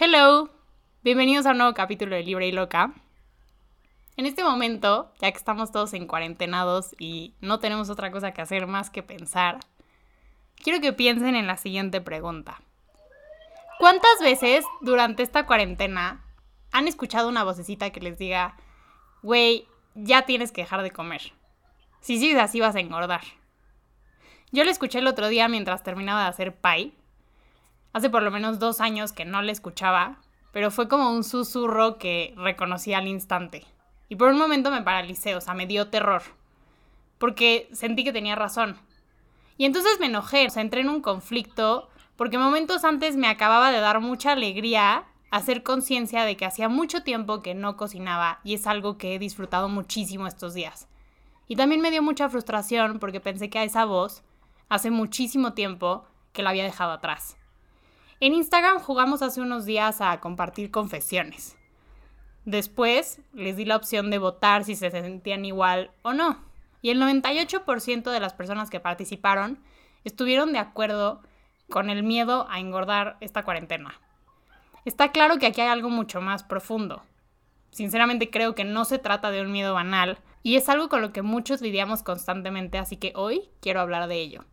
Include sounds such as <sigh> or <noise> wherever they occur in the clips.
Hello, bienvenidos a un nuevo capítulo de Libre y Loca. En este momento, ya que estamos todos en cuarentenados y no tenemos otra cosa que hacer más que pensar, quiero que piensen en la siguiente pregunta. ¿Cuántas veces durante esta cuarentena han escuchado una vocecita que les diga, güey, ya tienes que dejar de comer? Si sigues así vas a engordar. Yo la escuché el otro día mientras terminaba de hacer pie hace por lo menos dos años que no le escuchaba, pero fue como un susurro que reconocí al instante. Y por un momento me paralicé, o sea, me dio terror, porque sentí que tenía razón. Y entonces me enojé, o sea, entré en un conflicto, porque momentos antes me acababa de dar mucha alegría hacer conciencia de que hacía mucho tiempo que no cocinaba y es algo que he disfrutado muchísimo estos días. Y también me dio mucha frustración porque pensé que a esa voz hace muchísimo tiempo que la había dejado atrás. En Instagram jugamos hace unos días a compartir confesiones. Después les di la opción de votar si se sentían igual o no. Y el 98% de las personas que participaron estuvieron de acuerdo con el miedo a engordar esta cuarentena. Está claro que aquí hay algo mucho más profundo. Sinceramente creo que no se trata de un miedo banal y es algo con lo que muchos lidiamos constantemente, así que hoy quiero hablar de ello.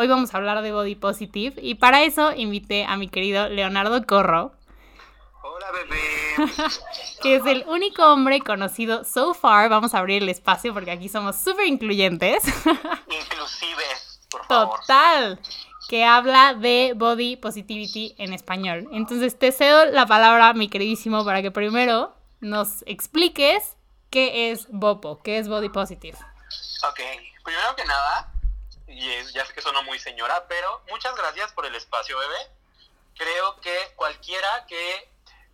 Hoy vamos a hablar de Body Positive y para eso invité a mi querido Leonardo Corro. Hola bebé. <laughs> que es el único hombre conocido so far. Vamos a abrir el espacio porque aquí somos súper incluyentes. <laughs> Inclusives, por favor. Total. Que habla de body positivity en español. Entonces te cedo la palabra, mi queridísimo, para que primero nos expliques qué es BOPO, qué es body positive. Ok, primero que nada, y ya sé que suena muy señora, pero muchas gracias por el espacio, bebé. Creo que cualquiera que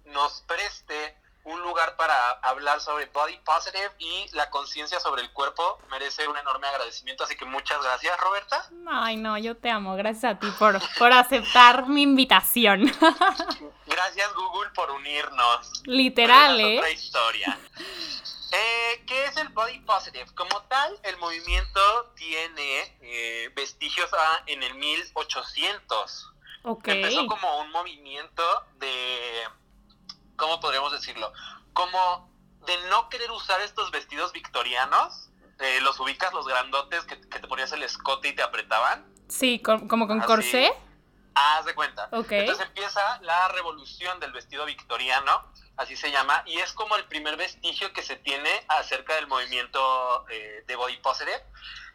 nos preste un lugar para hablar sobre body positive y la conciencia sobre el cuerpo merece un enorme agradecimiento, así que muchas gracias, Roberta. Ay, no, yo te amo, gracias a ti por, por aceptar mi invitación. <laughs> Gracias, Google, por unirnos. Literal, ¿eh? Otra historia. Eh, ¿Qué es el body positive? Como tal, el movimiento tiene eh, vestigios a, en el 1800. Okay. Empezó como un movimiento de, ¿cómo podríamos decirlo? Como de no querer usar estos vestidos victorianos. Eh, los ubicas, los grandotes que, que, te ponías el escote y te apretaban. Sí, como con corsé. Haz de cuenta. Okay. Entonces empieza la revolución del vestido victoriano así se llama, y es como el primer vestigio que se tiene acerca del movimiento eh, de body positive.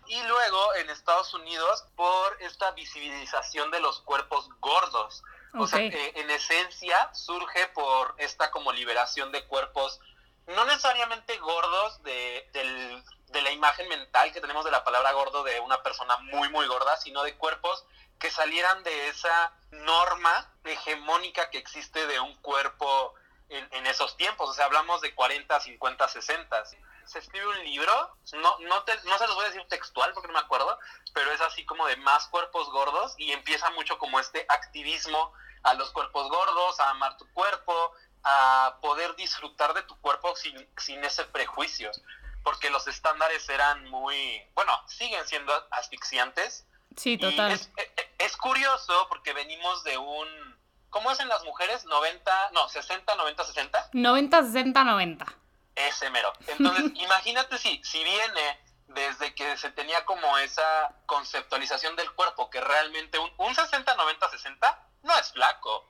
Y luego en Estados Unidos por esta visibilización de los cuerpos gordos. Okay. O sea, que en esencia surge por esta como liberación de cuerpos, no necesariamente gordos de, del, de la imagen mental que tenemos de la palabra gordo de una persona muy, muy gorda, sino de cuerpos que salieran de esa norma hegemónica que existe de un cuerpo en, en, esos tiempos, o sea, hablamos de 40, 50, 60. Se escribe un libro, no, no, te, no se los voy a decir textual porque no me acuerdo, pero es así como de más cuerpos gordos y empieza mucho como este activismo a los cuerpos gordos, a amar tu cuerpo, a poder disfrutar de tu cuerpo sin, sin ese prejuicio, porque los estándares eran muy, bueno, siguen siendo asfixiantes. Sí, total. Es, es, es curioso porque venimos de un ¿Cómo hacen las mujeres? 90, no, 60, 90, 60. 90, 60, 90. Ese mero. Entonces, <laughs> imagínate si, si viene desde que se tenía como esa conceptualización del cuerpo, que realmente un, un 60, 90, 60 no es flaco.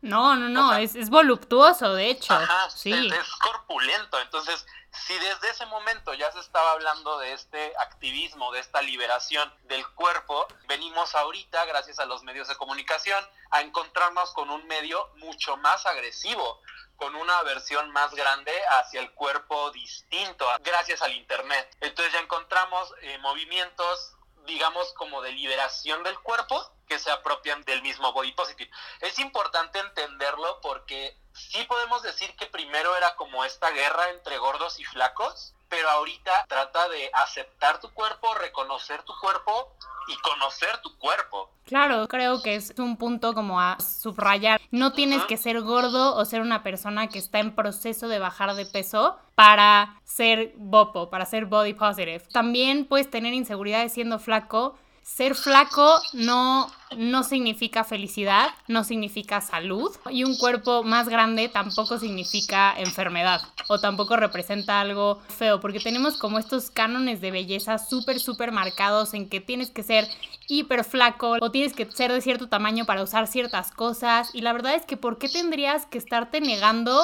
No, no, no, o sea, es, es, voluptuoso, de hecho. Ajá, sí. Es, es, corpulento. Entonces, si desde ese momento ya se estaba hablando de este activismo, de esta liberación del cuerpo, venimos ahorita, gracias a los medios de comunicación, a encontrarnos con un medio mucho más agresivo, con una versión más grande hacia el cuerpo distinto, gracias al Internet. Entonces ya encontramos eh, movimientos digamos, como de liberación del cuerpo que se apropian del mismo body positive. Es importante entenderlo porque sí podemos decir que primero era como esta guerra entre gordos y flacos, pero ahorita trata de aceptar tu cuerpo, reconocer tu cuerpo y conocer tu cuerpo. Claro, creo que es un punto como a subrayar. No tienes uh -huh. que ser gordo o ser una persona que está en proceso de bajar de peso para ser bopo, para ser body positive. También puedes tener inseguridades siendo flaco ser flaco no, no significa felicidad, no significa salud y un cuerpo más grande tampoco significa enfermedad o tampoco representa algo feo porque tenemos como estos cánones de belleza súper, súper marcados en que tienes que ser hiper flaco o tienes que ser de cierto tamaño para usar ciertas cosas y la verdad es que ¿por qué tendrías que estarte negando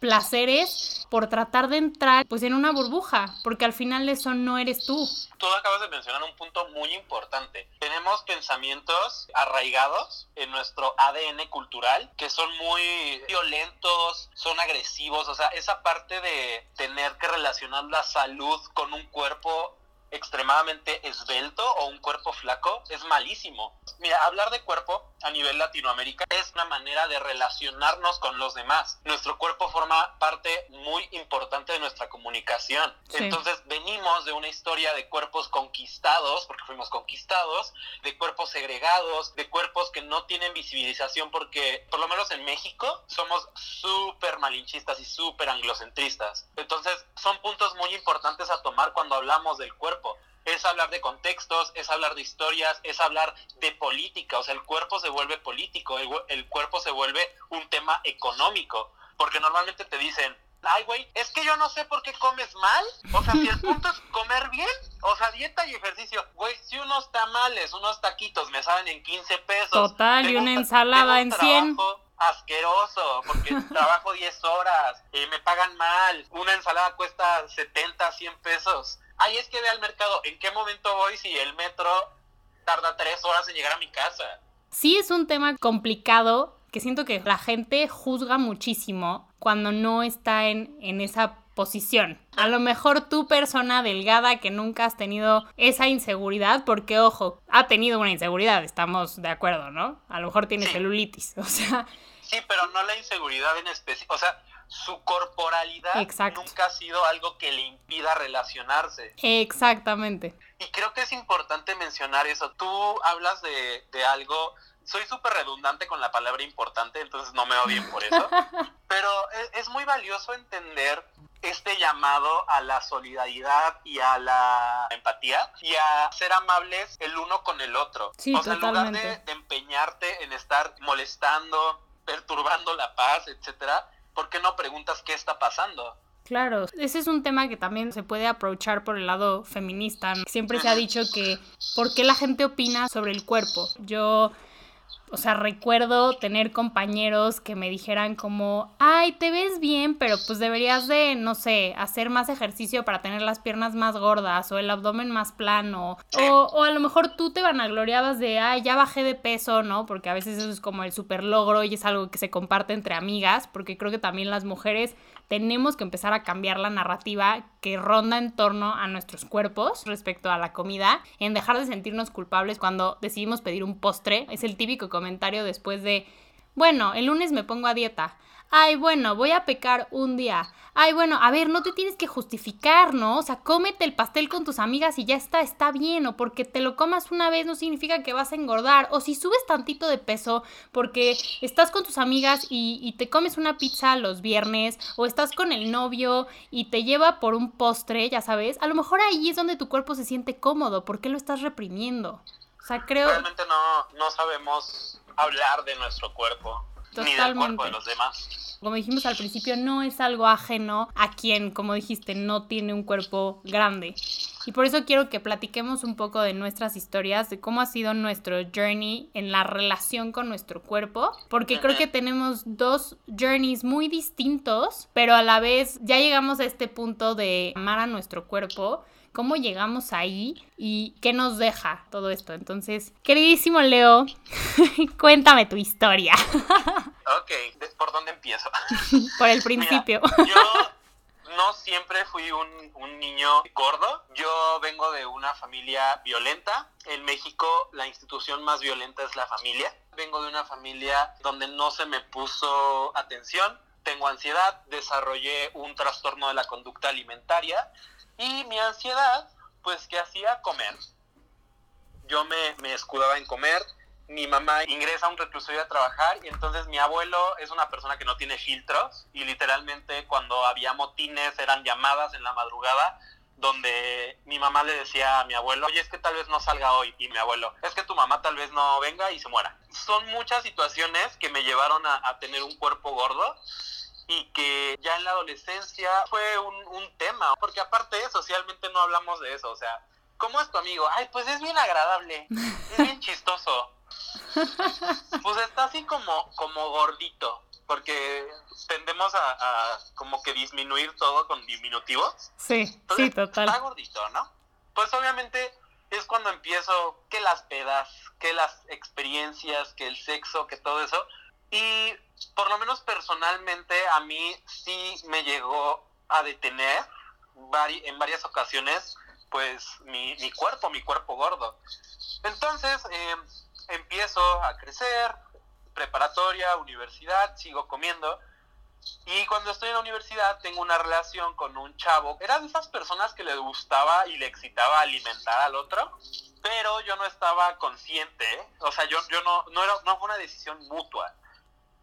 placeres por tratar de entrar pues en una burbuja, porque al final eso no eres tú. Tú acabas de mencionar un punto muy importante. Tenemos pensamientos arraigados en nuestro ADN cultural que son muy violentos, son agresivos, o sea, esa parte de tener que relacionar la salud con un cuerpo extremadamente esbelto o un cuerpo flaco es malísimo. Mira, hablar de cuerpo a nivel Latinoamérica es una manera de relacionarnos con los demás. Nuestro cuerpo forma parte muy importante de nuestra comunicación. Entonces venimos de una historia de cuerpos conquistados, porque fuimos conquistados, de cuerpos segregados, de cuerpos que no tienen visibilización porque, por lo menos en México, somos súper malinchistas y súper anglocentristas. Entonces son puntos muy importantes a tomar cuando hablamos del cuerpo es hablar de contextos, es hablar de historias, es hablar de política, o sea, el cuerpo se vuelve político, el, cuerpo se vuelve un tema económico, porque normalmente te dicen, ay, güey, es que yo no sé por qué comes mal. O sea, si el <laughs> punto es comer bien, o sea, dieta y ejercicio. Güey, si unos tamales, unos taquitos me salen en 15 pesos. Total, y una ensalada en 100 asqueroso, porque <laughs> trabajo 10 horas, y me pagan mal, una ensalada cuesta 70, 100 pesos. Ay, es que ve al mercado, ¿en qué momento voy si el metro tarda tres horas en llegar a mi casa? Sí es un tema complicado que siento que la gente juzga muchísimo cuando no está en, en esa posición. A lo mejor tú persona delgada que nunca has tenido esa inseguridad, porque ojo, ha tenido una inseguridad, estamos de acuerdo, ¿no? A lo mejor tiene celulitis, <laughs> o sea... Sí, pero no la inseguridad en especie, o sea, su corporalidad nunca ha sido algo que le impida relacionarse. Exactamente. Y creo que es importante mencionar eso. Tú hablas de, de algo, soy súper redundante con la palabra importante, entonces no me odien por eso, <laughs> pero es, es, muy valioso entender este llamado a la solidaridad y a la empatía y a ser amables el uno con el otro. Sí, o sea, en lugar de, de empeñarte en estar molestando, perturbando la paz, etcétera, ¿por qué no preguntas qué está pasando? Claro, ese es un tema que también se puede aprovechar por el lado feminista. Siempre se ha dicho que ¿por qué la gente opina sobre el cuerpo? Yo o sea, recuerdo tener compañeros que me dijeran como, ay, te ves bien, pero pues deberías de, no sé, hacer más ejercicio para tener las piernas más gordas o el abdomen más plano. O, o a lo mejor tú te vanagloriabas de, ay, ya bajé de peso, ¿no? Porque a veces eso es como el super logro y es algo que se comparte entre amigas, porque creo que también las mujeres tenemos que empezar a cambiar la narrativa que ronda en torno a nuestros cuerpos respecto a la comida, en dejar de sentirnos culpables cuando decidimos pedir un postre. Es el típico comentario después de, bueno, el lunes me pongo a dieta. Ay, bueno, voy a pecar un día. Ay, bueno, a ver, no te tienes que justificar, ¿no? O sea, cómete el pastel con tus amigas y ya está, está bien. O porque te lo comas una vez no significa que vas a engordar. O si subes tantito de peso porque estás con tus amigas y, y te comes una pizza los viernes. O estás con el novio y te lleva por un postre, ya sabes. A lo mejor ahí es donde tu cuerpo se siente cómodo. ¿Por qué lo estás reprimiendo? O sea, creo... Realmente no, no sabemos hablar de nuestro cuerpo. Totalmente. Ni del cuerpo de los demás. Como dijimos al principio, no es algo ajeno a quien, como dijiste, no tiene un cuerpo grande. Y por eso quiero que platiquemos un poco de nuestras historias, de cómo ha sido nuestro journey en la relación con nuestro cuerpo, porque creo que tenemos dos journeys muy distintos, pero a la vez ya llegamos a este punto de amar a nuestro cuerpo cómo llegamos ahí y qué nos deja todo esto. Entonces, queridísimo Leo, <laughs> cuéntame tu historia. <laughs> ok, ¿por dónde empiezo? <laughs> Por el principio. yo no siempre fui un, un, niño gordo. Yo vengo de una familia violenta. En México la institución más violenta es la familia. Vengo de una familia donde no se me puso atención. Tengo ansiedad, desarrollé un trastorno de la conducta alimentaria y mi ansiedad, pues, ¿qué hacía? Comer. Yo me, me escudaba en comer. Mi mamá ingresa a un reclusorio a trabajar y entonces mi abuelo es una persona que no tiene filtros y literalmente cuando había motines eran llamadas en la madrugada donde mi mamá le decía a mi abuelo, oye, es que tal vez no salga hoy, y mi abuelo, es que tu mamá tal vez no venga y se muera. Son muchas situaciones que me llevaron a, tener un cuerpo gordo y que ya en la adolescencia fue un, un tema, porque aparte socialmente no hablamos de eso, o sea, ¿cómo es tu amigo? Ay, pues es bien agradable, es bien <laughs> chistoso. Pues está así como, como gordito, porque tendemos a, como que disminuir todo con diminutivos. Sí, sí, total. Está gordito, ¿no? Pues obviamente es cuando empiezo que las pedas, que las experiencias, que el sexo, que todo eso. Y por lo menos personalmente a mí sí me llegó a detener en varias ocasiones pues mi, mi cuerpo, mi cuerpo gordo. Entonces eh, empiezo a crecer, preparatoria, universidad, sigo comiendo. Y cuando estoy en la universidad tengo una relación con un chavo. Era de esas personas que le gustaba y le excitaba alimentar al otro, pero yo no estaba consciente. O sea, yo, yo no, no, era, no fue una decisión mutua,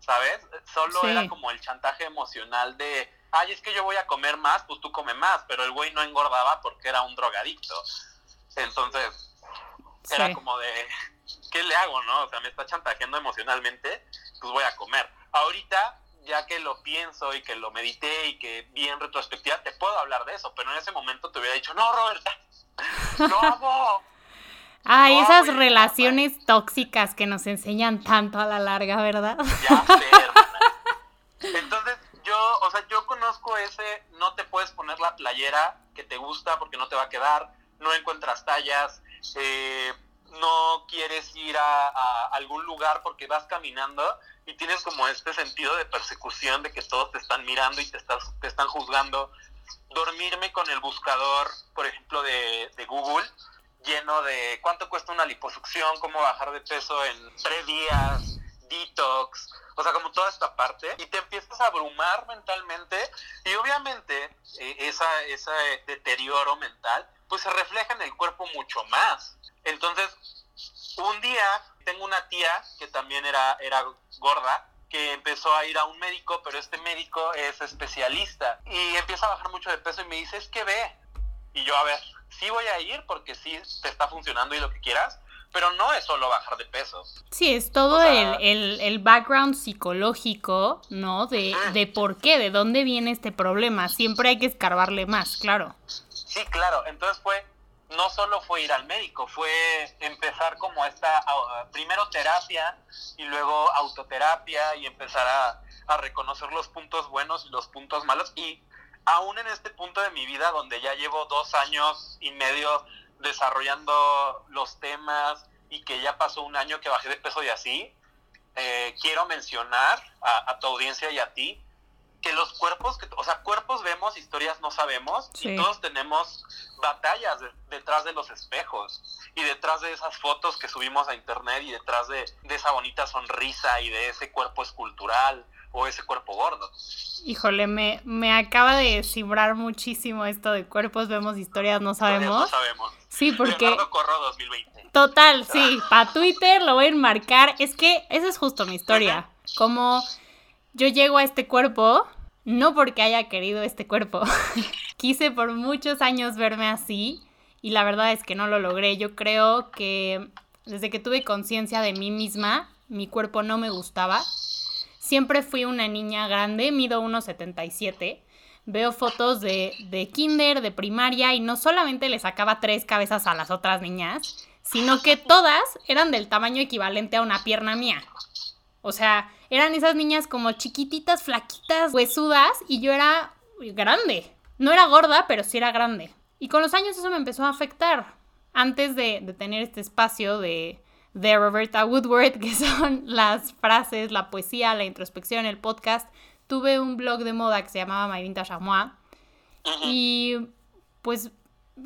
¿sabes? Solo era como el chantaje emocional de, ay, es que yo voy a comer más, pues tú come más, pero el güey no engordaba porque era un drogadicto. Entonces, era como de, ¿qué le hago, no? O sea, me está chantajeando emocionalmente, pues voy a comer. Ahorita, ya que lo pienso y que lo medité y que vi en retrospectiva, te puedo hablar de eso, pero en ese momento te hubiera dicho, no, Roberta, <laughs> no Ay, esas relaciones tóxicas que nos enseñan tanto a la larga, ¿verdad? Ya sé, <laughs> hermana. Entonces, yo, o sea, yo conozco ese, no te puedes poner la playera que te gusta porque no te va a quedar, no encuentras tallas, eh, no quieres ir a, algún lugar porque vas caminando y tienes como este sentido de persecución, de que todos te están mirando y te, estás, te están juzgando. Dormirme con el buscador, por ejemplo, de, de Google, lleno de cuánto cuesta una liposucción, cómo bajar de peso en tres días, detox, o sea, como toda esta parte, y te empiezas a abrumar mentalmente, y obviamente eh, esa, ese deterioro mental, pues se refleja en el cuerpo mucho más. Entonces, un día tengo una tía que también era, era gorda, que empezó a ir a un médico, pero este médico es especialista y empieza a bajar mucho de peso y me dice, es que ve. Y yo, a ver, sí voy a ir porque sí te está funcionando y lo que quieras, pero no es solo bajar de peso. Sí, es todo el, el, background psicológico, ¿no? De, de por qué, de dónde viene este problema. Siempre hay que escarbarle más, claro. Sí, claro. Entonces fue, no solo fue ir al médico, fue empezar como esta, primero terapia y luego autoterapia y empezar a, reconocer los puntos buenos y los puntos malos. Y aún en este punto de mi vida, donde ya llevo dos años y medio desarrollando los temas y que ya pasó un año que bajé de peso y así, eh, quiero mencionar a, a tu audiencia y a ti que los cuerpos, que, o sea, cuerpos vemos, historias no sabemos, y todos tenemos batallas detrás de los espejos y detrás de esas fotos que subimos a internet y detrás de, esa bonita sonrisa y de ese cuerpo escultural o ese cuerpo gordo. Híjole, me, me acaba de cibrar muchísimo esto de cuerpos vemos, historias no sabemos. no sabemos. Sí, porque... Leonardo Corro 2020. Total, sí, para Twitter lo voy a enmarcar. Es que esa es justo mi historia. Como yo llego a este cuerpo, no porque haya querido este cuerpo. <laughs> Quise por muchos años verme así y la verdad es que no lo logré. Yo creo que desde que tuve conciencia de mí misma, mi cuerpo no me gustaba. Siempre fui una niña grande, mido 1,77. Veo fotos de, de kinder, de primaria y no solamente le sacaba tres cabezas a las otras niñas, sino que todas eran del tamaño equivalente a una pierna mía. O sea, eran esas niñas como chiquititas, flaquitas, huesudas, y yo era grande. No era gorda, pero sí era grande. Y con los años eso me empezó a afectar. Antes de, tener este espacio de, de Roberta Woodward, <laughs> que son las frases, la poesía, la introspección, el podcast, tuve un blog de moda que se llamaba My Vintage Y pues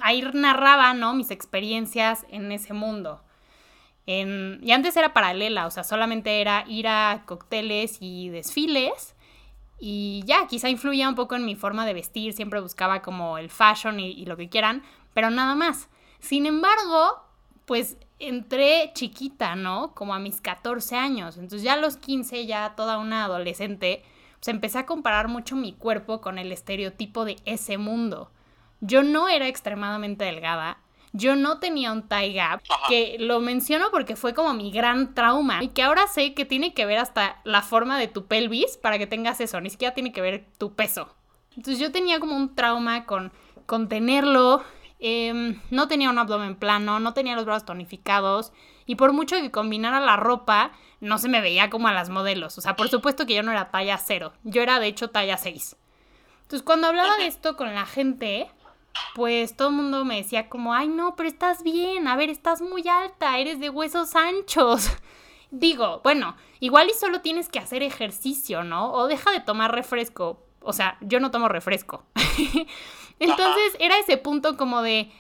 ahí narraba, ¿no? Mis experiencias en ese mundo y antes era paralela, o sea, solamente era ir a cócteles y desfiles. Y ya, quizá influía un poco en mi forma de vestir, siempre buscaba como el fashion y, lo que quieran, pero nada más. Sin embargo, pues entré chiquita, ¿no? Como a mis 14 años. Entonces ya a los 15, ya toda una adolescente, pues empecé a comparar mucho mi cuerpo con el estereotipo de ese mundo. yo no era extremadamente delgada, yo no tenía un tie gap, que lo menciono porque fue como mi gran trauma y que ahora sé que tiene que ver hasta la forma de tu pelvis para que tengas eso, ni siquiera tiene que ver tu peso. Entonces yo tenía como un trauma con, con tenerlo, em, no tenía un abdomen plano, no tenía los brazos tonificados y por mucho que combinara la ropa, no se me veía como a las modelos. O sea, por supuesto que yo no era talla cero, yo era de hecho talla 6. Entonces cuando hablaba de esto con la gente, pues todo el mundo me decía como, ay no, pero estás bien, a ver, estás muy alta, eres de huesos anchos. <laughs> Digo, bueno, igual y solo tienes que hacer ejercicio, ¿no? O deja de tomar refresco. O sea, yo no tomo refresco. <laughs> Entonces era ese punto como de,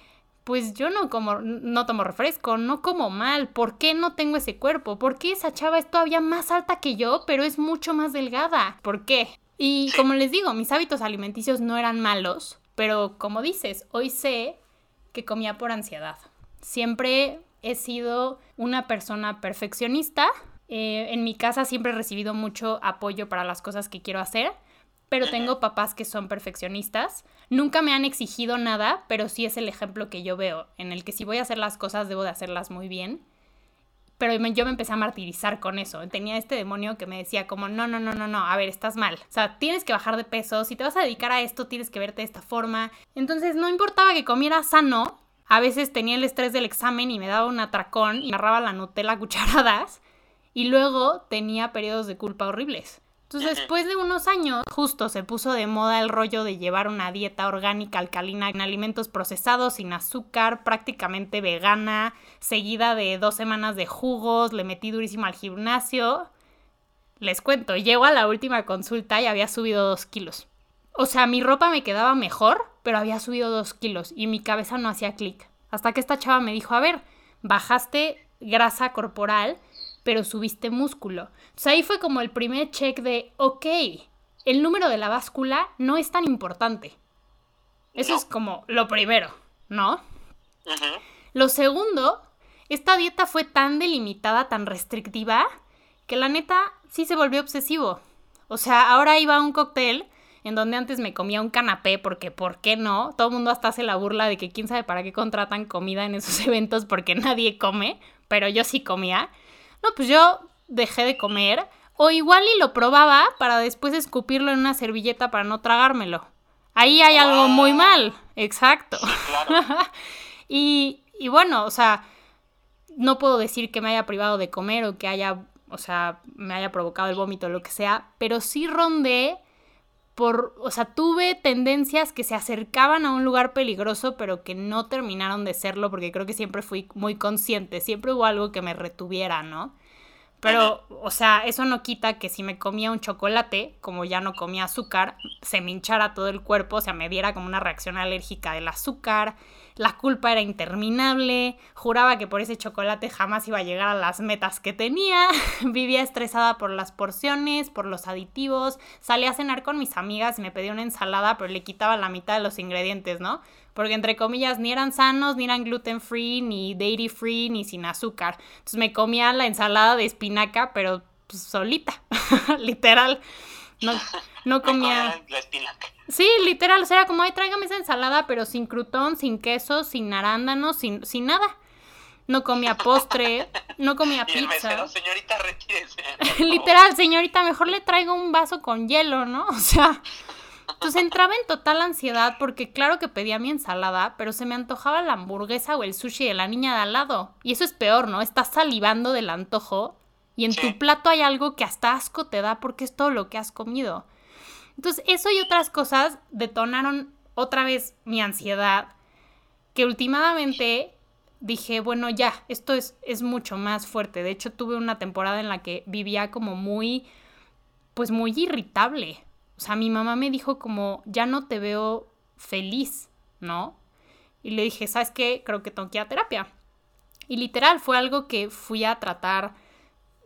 pues yo no como, no tomo refresco, no como mal, ¿por qué no tengo ese cuerpo? ¿Por qué esa chava es todavía más alta que yo, pero es mucho más delgada? ¿Por qué? Y como les digo, mis hábitos alimenticios no eran malos, pero como dices, hoy sé que comía por ansiedad. Siempre he sido una persona perfeccionista. Eh, en mi casa siempre he recibido mucho apoyo para las cosas que quiero hacer, pero tengo papás que son perfeccionistas. Nunca me han exigido nada, pero sí es el ejemplo que yo veo, en el que si voy a hacer las cosas debo de hacerlas muy bien pero yo me empecé a martirizar con eso. Tenía este demonio que me decía como, no, no, no, no, no, a ver, estás mal. O sea, tienes que bajar de peso. Si te vas a dedicar a esto, tienes que verte de esta forma. Entonces, no importaba que comiera sano. A veces tenía el estrés del examen y me daba un atracón y agarraba la Nutella a cucharadas. Y luego tenía periodos de culpa horribles. Entonces, después de unos años, justo se puso de moda el rollo de llevar una dieta orgánica alcalina en alimentos procesados, sin azúcar, prácticamente vegana, seguida de dos semanas de jugos, le metí durísimo al gimnasio. Les cuento, llego a la última consulta y había subido dos kilos. O sea, mi ropa me quedaba mejor, pero había subido dos kilos y mi cabeza no hacía clic. Hasta que esta chava me dijo, a ver, bajaste grasa corporal, pero subiste músculo. Entonces ahí fue como el primer check de, ok, el número de la báscula no es tan importante. Eso es como lo primero, ¿no? Lo segundo, esta dieta fue tan delimitada, tan restrictiva, que la neta sí se volvió obsesivo. O sea, ahora iba a un cóctel en donde antes me comía un canapé, porque ¿por qué no? Todo el mundo hasta hace la burla de que quién sabe para qué contratan comida en esos <laughs> eventos porque nadie come, pero yo sí comía. No, pues yo dejé de comer. O igual y lo probaba para después escupirlo en una servilleta para no tragármelo. Ahí hay algo muy mal. Exacto. <laughs> y, y bueno, o sea, no puedo decir que me haya privado de comer o que haya, o sea, me haya provocado el vómito o lo que sea, pero sí rondé por, o sea, tuve tendencias que se acercaban a un lugar peligroso, pero que no terminaron de serlo, porque creo que siempre fui muy consciente, siempre hubo algo que me retuviera, ¿no? Pero, o sea, eso no quita que si me comía un chocolate, como ya no comía azúcar, se me hinchara todo el cuerpo, o sea, me diera como una reacción alérgica del azúcar, la culpa era interminable, juraba que por ese chocolate jamás iba a llegar a las metas que tenía, <laughs> vivía estresada por las porciones, por los aditivos, salía a cenar con mis amigas y me pedía una ensalada, pero le quitaba la mitad de los ingredientes, ¿no? Porque entre comillas ni eran sanos, ni eran gluten free, ni dairy free, ni sin azúcar. Entonces me comía la ensalada de espinaca, pero pues, solita, <laughs> literal. No, no comía. La espinaca. Sí, literal, o sea, como, ay, tráigame esa ensalada, pero sin crutón, sin queso, sin arándanos, sin, sin nada. No comía postre, no comía <laughs> pizza. señorita, retírese. <laughs> literal, señorita, mejor le traigo un vaso con hielo, ¿no? <laughs> O sea, entonces entraba en total ansiedad porque claro que pedía mi ensalada, pero se me antojaba la hamburguesa o el sushi de la niña de al lado. Y eso es peor, ¿no? Estás salivando del antojo y en tu plato hay algo que hasta asco te da porque es todo lo que has comido. Entonces, eso y otras cosas detonaron otra vez mi ansiedad, que últimamente dije, bueno, ya, esto es, es mucho más fuerte. De hecho, tuve una temporada en la que vivía como muy, pues muy irritable. O sea, mi mamá me dijo como, ya no te veo feliz, ¿no? Y le dije, ¿sabes qué? Creo que tengo que ir a terapia. Y literal, fue algo que fui a tratar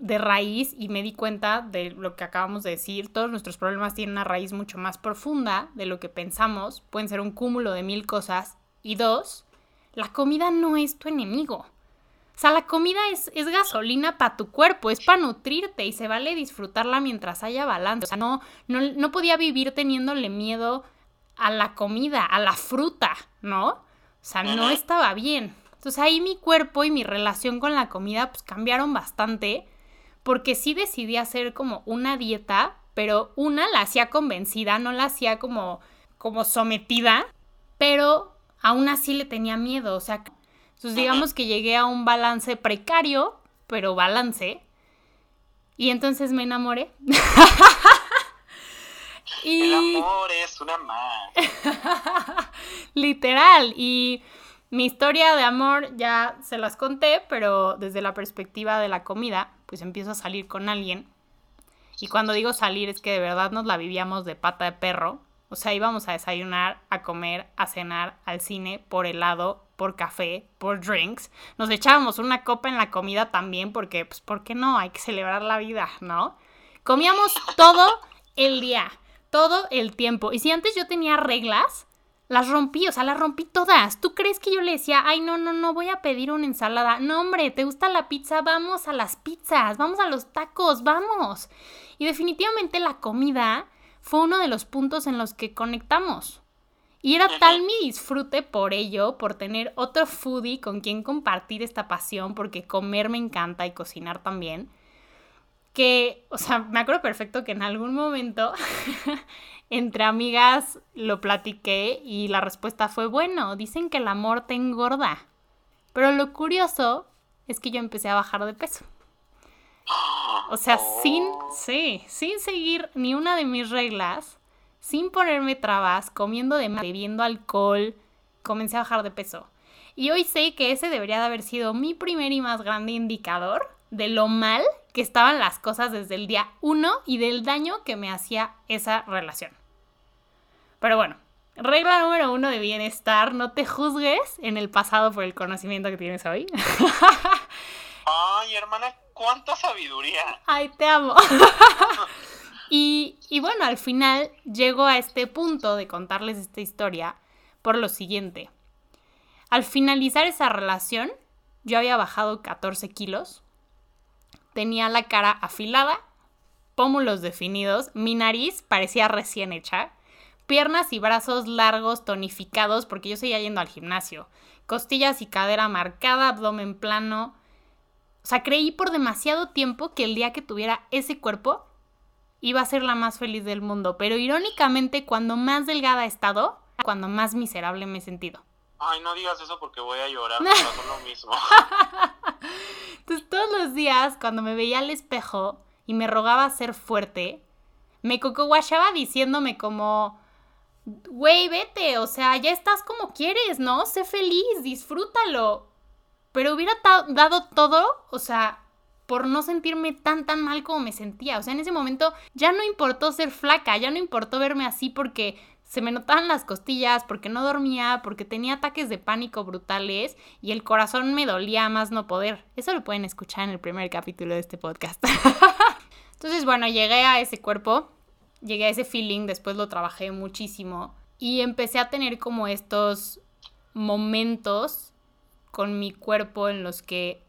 de raíz y me di cuenta de lo que acabamos de decir. Todos nuestros problemas tienen una raíz mucho más profunda de lo que pensamos. Pueden ser un cúmulo de mil cosas. Y dos, la comida no es tu enemigo. O sea, la comida es, es gasolina para tu cuerpo, es para nutrirte y se vale disfrutarla mientras haya balance. O sea, no, no, no podía vivir teniéndole miedo a la comida, a la fruta, ¿no? O sea, no estaba bien. Entonces ahí mi cuerpo y mi relación con la comida pues cambiaron bastante porque sí decidí hacer como una dieta, pero una la hacía convencida, no la hacía como como sometida, pero aún así le tenía miedo, o sea, entonces digamos que llegué a un balance precario, pero balance. Y entonces me enamoré. <laughs> y... El amor es una más. <laughs> Literal. Y mi historia de amor ya se las conté, pero desde la perspectiva de la comida, pues empiezo a salir con alguien. Y cuando digo salir es que de verdad nos la vivíamos de pata de perro. O sea, íbamos a desayunar, a comer, a cenar, al cine, por helado, por café, por drinks. Nos echábamos una copa en la comida también porque, pues, ¿por qué no? Hay que celebrar la vida, ¿no? Comíamos todo el día, todo el tiempo. Y si antes yo tenía reglas, las rompí, o sea, las rompí todas. ¿Tú crees que yo le decía, ay, no, no, no, voy a pedir una ensalada? No, hombre, ¿te gusta la pizza? Vamos a las pizzas, vamos a los tacos, vamos. Y definitivamente la comida fue uno de los puntos en los que conectamos. Y era tal mi disfrute por ello, por tener otro foodie con quien compartir esta pasión, porque comer me encanta y cocinar también, que, o sea, me acuerdo perfecto que en algún momento <laughs> entre amigas lo platiqué y la respuesta fue, bueno, dicen que el amor te engorda. Pero lo curioso es que yo empecé a bajar de peso. O sea, sin, sí, sin seguir ni una de mis reglas, sin ponerme trabas, comiendo de más, bebiendo alcohol, comencé a bajar de peso. Y hoy sé que ese debería de haber sido mi primer y más grande indicador de lo mal que estaban las cosas desde el día uno y del daño que me hacía esa relación. Pero bueno, regla número uno de bienestar, no te juzgues en el pasado por el conocimiento que tienes hoy. <laughs> Ay, hermana, cuánta sabiduría. Ay, te amo. <laughs> y, y bueno, al final llego a este punto de contarles esta historia por lo siguiente. Al finalizar esa relación, yo había bajado 14 kilos, tenía la cara afilada, pómulos definidos, mi nariz parecía recién hecha, piernas y brazos largos, tonificados, porque yo seguía yendo al gimnasio, costillas y cadera marcada, abdomen plano, o sea, creí por demasiado tiempo que el día que tuviera ese cuerpo iba a ser la más feliz del mundo, pero irónicamente cuando más delgada he estado, cuando más miserable me he sentido. Ay, no digas eso porque voy a llorar, <laughs> pasó lo mismo. Entonces todos los días cuando me veía al espejo y me rogaba ser fuerte, me cocoguachaba diciéndome como, güey, vete, o sea, ya estás como quieres, ¿no? Sé feliz, disfrútalo. Pero hubiera dado todo, o sea, por no sentirme tan tan mal como me sentía. O sea, en ese momento ya no importó ser flaca, ya no importó verme así porque se me notaban las costillas, porque no dormía, porque tenía ataques de pánico brutales y el corazón me dolía más no poder. Eso lo pueden escuchar en el primer capítulo de este podcast. <laughs> Entonces, bueno, llegué a ese cuerpo, llegué a ese feeling, después lo trabajé muchísimo y empecé a tener como estos momentos con mi cuerpo en los que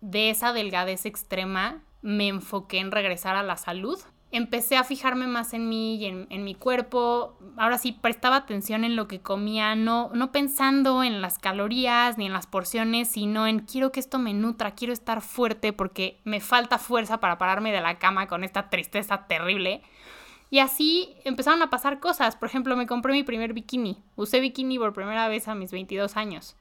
de esa delgadez extrema me enfoqué en regresar a la salud. Empecé a fijarme más en mí y en, mi cuerpo. Ahora sí, prestaba atención en lo que comía, no, no pensando en las calorías ni en las porciones, sino en quiero que esto me nutra, quiero estar fuerte porque me falta fuerza para pararme de la cama con esta tristeza terrible. Y así empezaron a pasar cosas. Por ejemplo, me compré mi primer bikini. Usé bikini por primera vez a mis 22 años.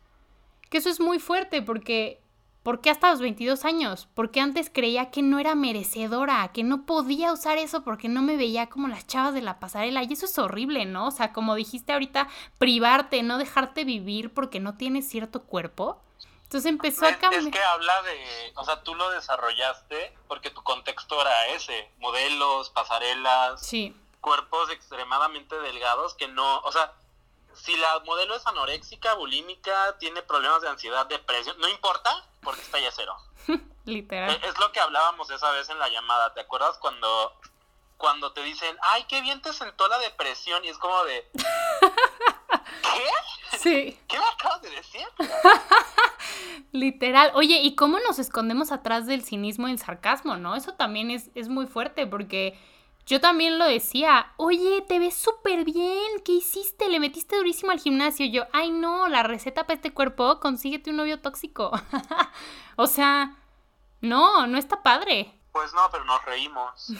Que eso es muy fuerte porque ¿Por qué hasta los 22 años? Porque antes creía que no era merecedora, que no podía usar eso porque no me veía como las chavas de la pasarela. Y eso es horrible, ¿no? O sea, como dijiste ahorita, privarte, no dejarte vivir porque no tienes cierto cuerpo. Entonces empezó a cambiar. Es que habla de, o sea, tú lo desarrollaste porque tu contexto era ese, modelos, pasarelas, sí. cuerpos extremadamente delgados que no, o sea, si la modelo es anoréxica, bulímica, tiene problemas de ansiedad, depresión, no importa, porque está ya cero. <laughs> Literal. Es, es, lo que hablábamos esa vez en la llamada, ¿te acuerdas cuando cuando te dicen, "Ay, qué bien te sentó la depresión" y es como de <laughs> ¿Qué? Sí. ¿Qué me acabas de decir? <laughs> Literal. Oye, ¿y cómo nos escondemos atrás del cinismo y el sarcasmo, no? Eso también es, es muy fuerte porque Yo también lo decía, oye, te ves súper bien, ¿qué hiciste? Le metiste durísimo al gimnasio. Yo, ay no, la receta para este cuerpo, consíguete un novio tóxico. <laughs> o sea, no, no está padre. Pues no, pero nos reímos.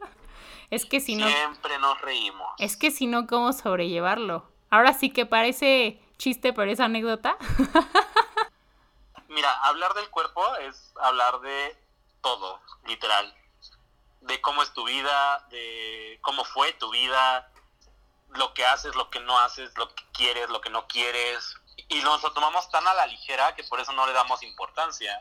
<laughs> es que si no... Siempre nos reímos. Es que si no, ¿cómo sobrellevarlo? Ahora sí que parece chiste, pero es anécdota. <laughs> Mira, hablar del cuerpo es hablar de todo, literal de cómo es tu vida, de cómo fue tu vida, lo que haces, lo que no haces, lo que quieres, lo que no quieres. Y nos lo tomamos tan a la ligera que por eso no le damos importancia.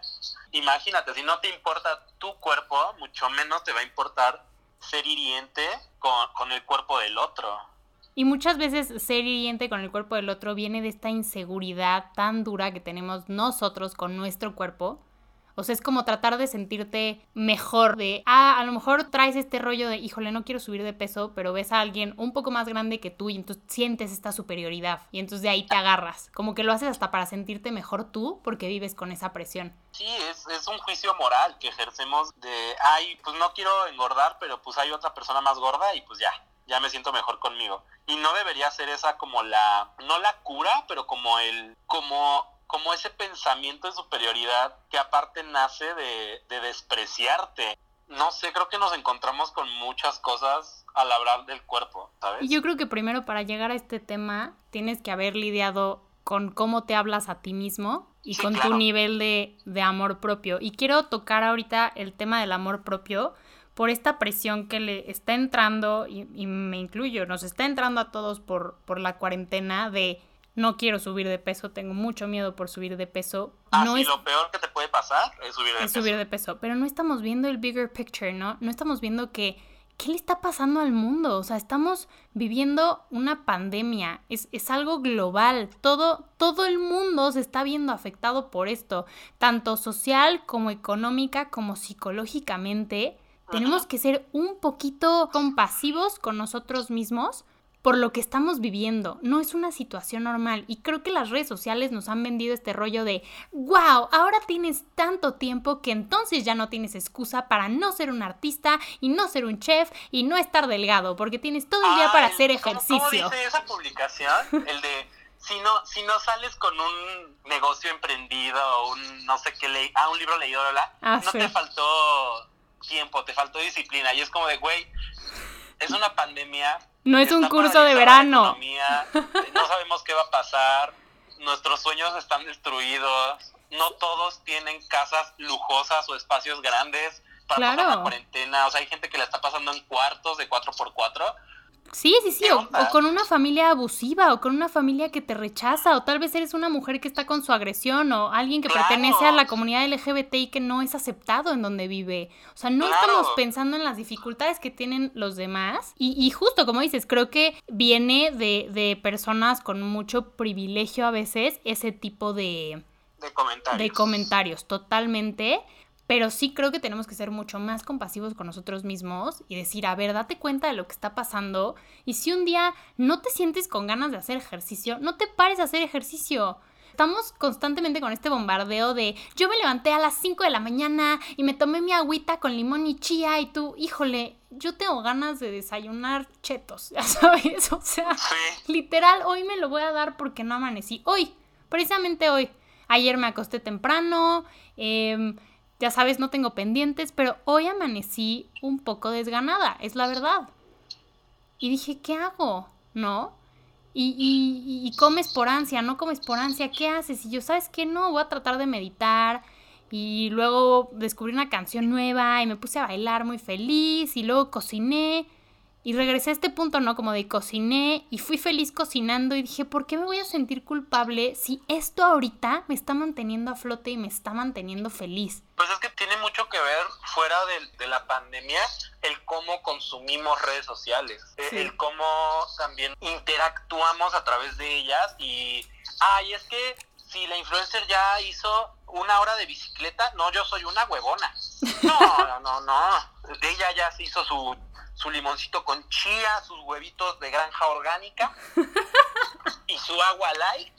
Imagínate, si no te importa tu cuerpo, mucho menos te va a importar ser hiriente con, con el cuerpo del otro. Y muchas veces ser hiriente con el cuerpo del otro viene de esta inseguridad tan dura que tenemos nosotros con nuestro cuerpo, o sea, es como tratar de sentirte mejor, de, ah, a lo mejor traes este rollo de, híjole, no quiero subir de peso, pero ves a alguien un poco más grande que tú y entonces sientes esta superioridad y entonces de ahí te agarras. Como que lo haces hasta para sentirte mejor tú porque vives con esa presión. Sí, es, un juicio moral que ejercemos de, ay, pues no quiero engordar, pero pues hay otra persona más gorda y pues ya, ya me siento mejor conmigo. Y no debería ser esa como la, no la cura, pero como el, como como ese pensamiento de superioridad que aparte nace de, despreciarte. No sé, creo que nos encontramos con muchas cosas al hablar del cuerpo, ¿sabes? Yo creo que primero para llegar a este tema tienes que haber lidiado con cómo te hablas a ti mismo y con tu nivel de, de, amor propio. Y quiero tocar ahorita el tema del amor propio por esta presión que le está entrando, y, y me incluyo, nos está entrando a todos por, por la cuarentena de no quiero subir de peso, tengo mucho miedo por subir de peso. Ah, no es... lo peor que te puede pasar es subir de es peso. subir de peso, pero no estamos viendo el bigger picture, ¿no? No estamos viendo que ¿qué le está pasando al mundo? O sea, estamos viviendo una pandemia, es, es, algo global, todo, todo el mundo se está viendo afectado por esto, tanto social como económica como psicológicamente. Tenemos que ser un poquito compasivos con nosotros mismos por lo que estamos viviendo. No es una situación normal. Y creo que las redes sociales nos han vendido este rollo de, wow, ahora tienes tanto tiempo que entonces ya no tienes excusa para no ser un artista y no ser un chef y no estar delgado, porque tienes todo el día para hacer ejercicio. ¿cómo, dice esa publicación? El de... Si no, si no sales con un negocio emprendido o un no sé qué leí, ah, un libro leído, ¿verdad? Ah, no te faltó tiempo, te faltó disciplina. Y es como de, güey, es una pandemia no es un curso de verano. no sabemos qué va a pasar. Nuestros sueños están destruidos. No todos tienen casas lujosas o espacios grandes para pasar la cuarentena. O sea, hay gente que la está pasando en cuartos de 4x4 Sí, sí, sí, o, con una familia abusiva, o con una familia que te rechaza, o tal vez eres una mujer que está con su agresión, o alguien que pertenece a la comunidad LGBT y que no es aceptado en donde vive. O sea, no estamos pensando en las dificultades que tienen los demás. Y, y justo como dices, creo que viene de, de, personas con mucho privilegio a veces ese tipo de... De comentarios. De comentarios, totalmente pero sí creo que tenemos que ser mucho más compasivos con nosotros mismos y decir, a ver, date cuenta de lo que está pasando y si un día no te sientes con ganas de hacer ejercicio, no te pares a hacer ejercicio. Estamos constantemente con este bombardeo de yo me levanté a las 5 de la mañana y me tomé mi agüita con limón y chía y tú, híjole, yo tengo ganas de desayunar chetos, <laughs> ya sabes, o sea, literal, hoy me lo voy a dar porque no amanecí. Hoy, precisamente hoy. Ayer me acosté temprano, eh, ya sabes, no tengo pendientes, pero hoy amanecí un poco desganada, es la verdad. Y dije, ¿qué hago? ¿No? Y, y, y, comes por ansia, no comes por ansia, ¿qué haces? Y yo, ¿sabes qué? No, voy a tratar de meditar. Y luego descubrí una canción nueva y me puse a bailar muy feliz y luego cociné. Y regresé a este punto, ¿no? Como de cociné y fui feliz cocinando y dije, ¿por qué me voy a sentir culpable si esto ahorita me está manteniendo a flote y me está manteniendo feliz? Pues es que tiene mucho que ver, fuera de, la pandemia, el cómo consumimos redes sociales, e, el cómo también interactuamos a través de ellas y, ay, es que si la influencer ya hizo una hora de bicicleta, no, yo soy una huevona. <laughs> No, no, no, ella ya se hizo su su limoncito con chía, sus huevitos de granja orgánica <laughs> y su agua light.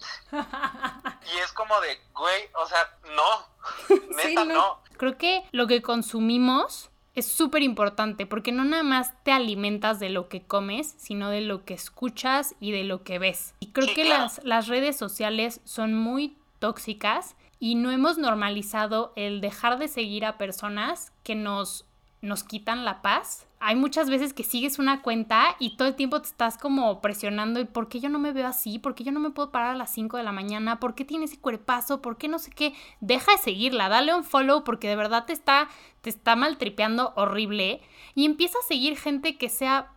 Y es como de, güey, o sea, no, <laughs> neta no. Creo que lo que consumimos es súper importante porque no nada más te alimentas de lo que comes, sino de lo que escuchas y de lo que ves. Y creo que las, las redes sociales son muy tóxicas y no hemos normalizado el dejar de seguir a personas que nos, nos quitan la paz. Hay muchas veces que sigues una cuenta y todo el tiempo te estás como presionando el por qué yo no me veo así, por qué yo no me puedo parar a las 5 de la mañana, por qué tiene ese cuerpazo, por qué no sé qué. Deja de seguirla, dale un follow porque de verdad te está, te está maltripeando horrible y empieza a seguir gente que sea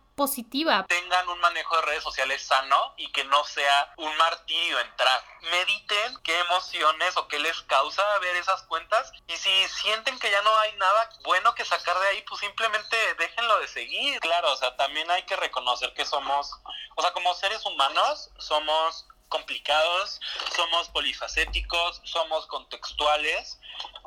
Tengan un manejo de redes sociales sano y que no sea un martirio entrar. Mediten qué emociones o qué les causa ver esas cuentas y si sienten que ya no hay nada bueno que sacar de ahí, pues simplemente déjenlo de seguir. Claro, o sea, también hay que reconocer que somos, o sea, como seres humanos somos complicados, somos polifacéticos, somos contextuales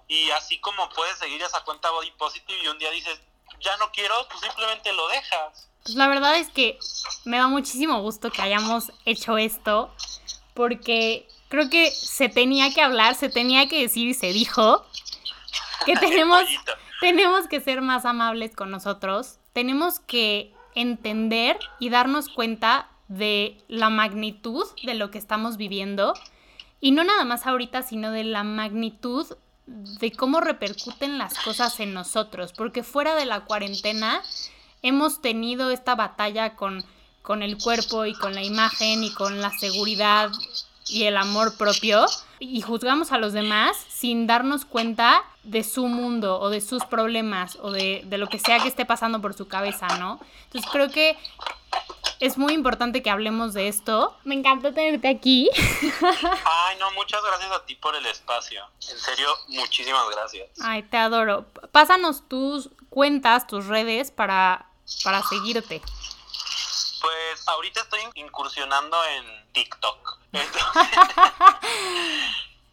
y así como puedes seguir esa cuenta body positive y un día dices, ya no quiero, pues simplemente lo dejas. Pues la verdad es que me da muchísimo gusto que hayamos hecho esto, porque creo que se tenía que hablar, se tenía que decir y se dijo que <laughs> tenemos, tenemos que ser más amables con nosotros, tenemos que entender y darnos cuenta de la magnitud de lo que estamos viviendo, y no nada más ahorita, sino de la magnitud de cómo repercuten las cosas en nosotros, porque fuera de la cuarentena hemos tenido esta batalla con, con el cuerpo y con la imagen y con la seguridad y el amor propio y juzgamos a los demás sin darnos cuenta de su mundo o de sus problemas o de, de, lo que sea que esté pasando por su cabeza, ¿no? Entonces creo que es muy importante que hablemos de esto. Me encanta tenerte aquí. Ay, no, muchas gracias a ti por el espacio. En serio, muchísimas gracias. Ay, te adoro. Pásanos tus cuentas, tus redes para para seguirte? Pues ahorita estoy incursionando en TikTok. <laughs>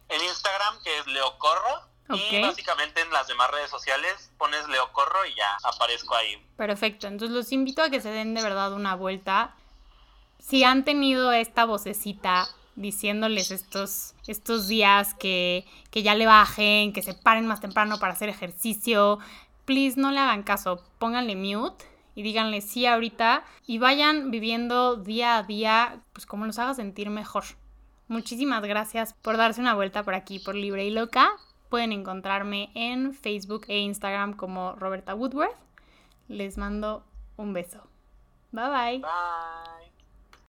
en Instagram, que es Leocorro. Y básicamente en las demás redes sociales pones Leocorro y ya aparezco ahí. Perfecto. Entonces los invito a que se den de verdad una vuelta. Si han tenido esta vocecita diciéndoles estos, estos días que, que ya le bajen, que se paren más temprano para hacer ejercicio, please no le hagan caso, pónganle mute y díganle sí ahorita y vayan viviendo día a día, pues como los haga sentir mejor. Muchísimas gracias por darse una vuelta por aquí por Libre y Loca. Pueden encontrarme en Facebook e Instagram como Roberta Woodworth. Les mando un beso. Bye bye. Bye.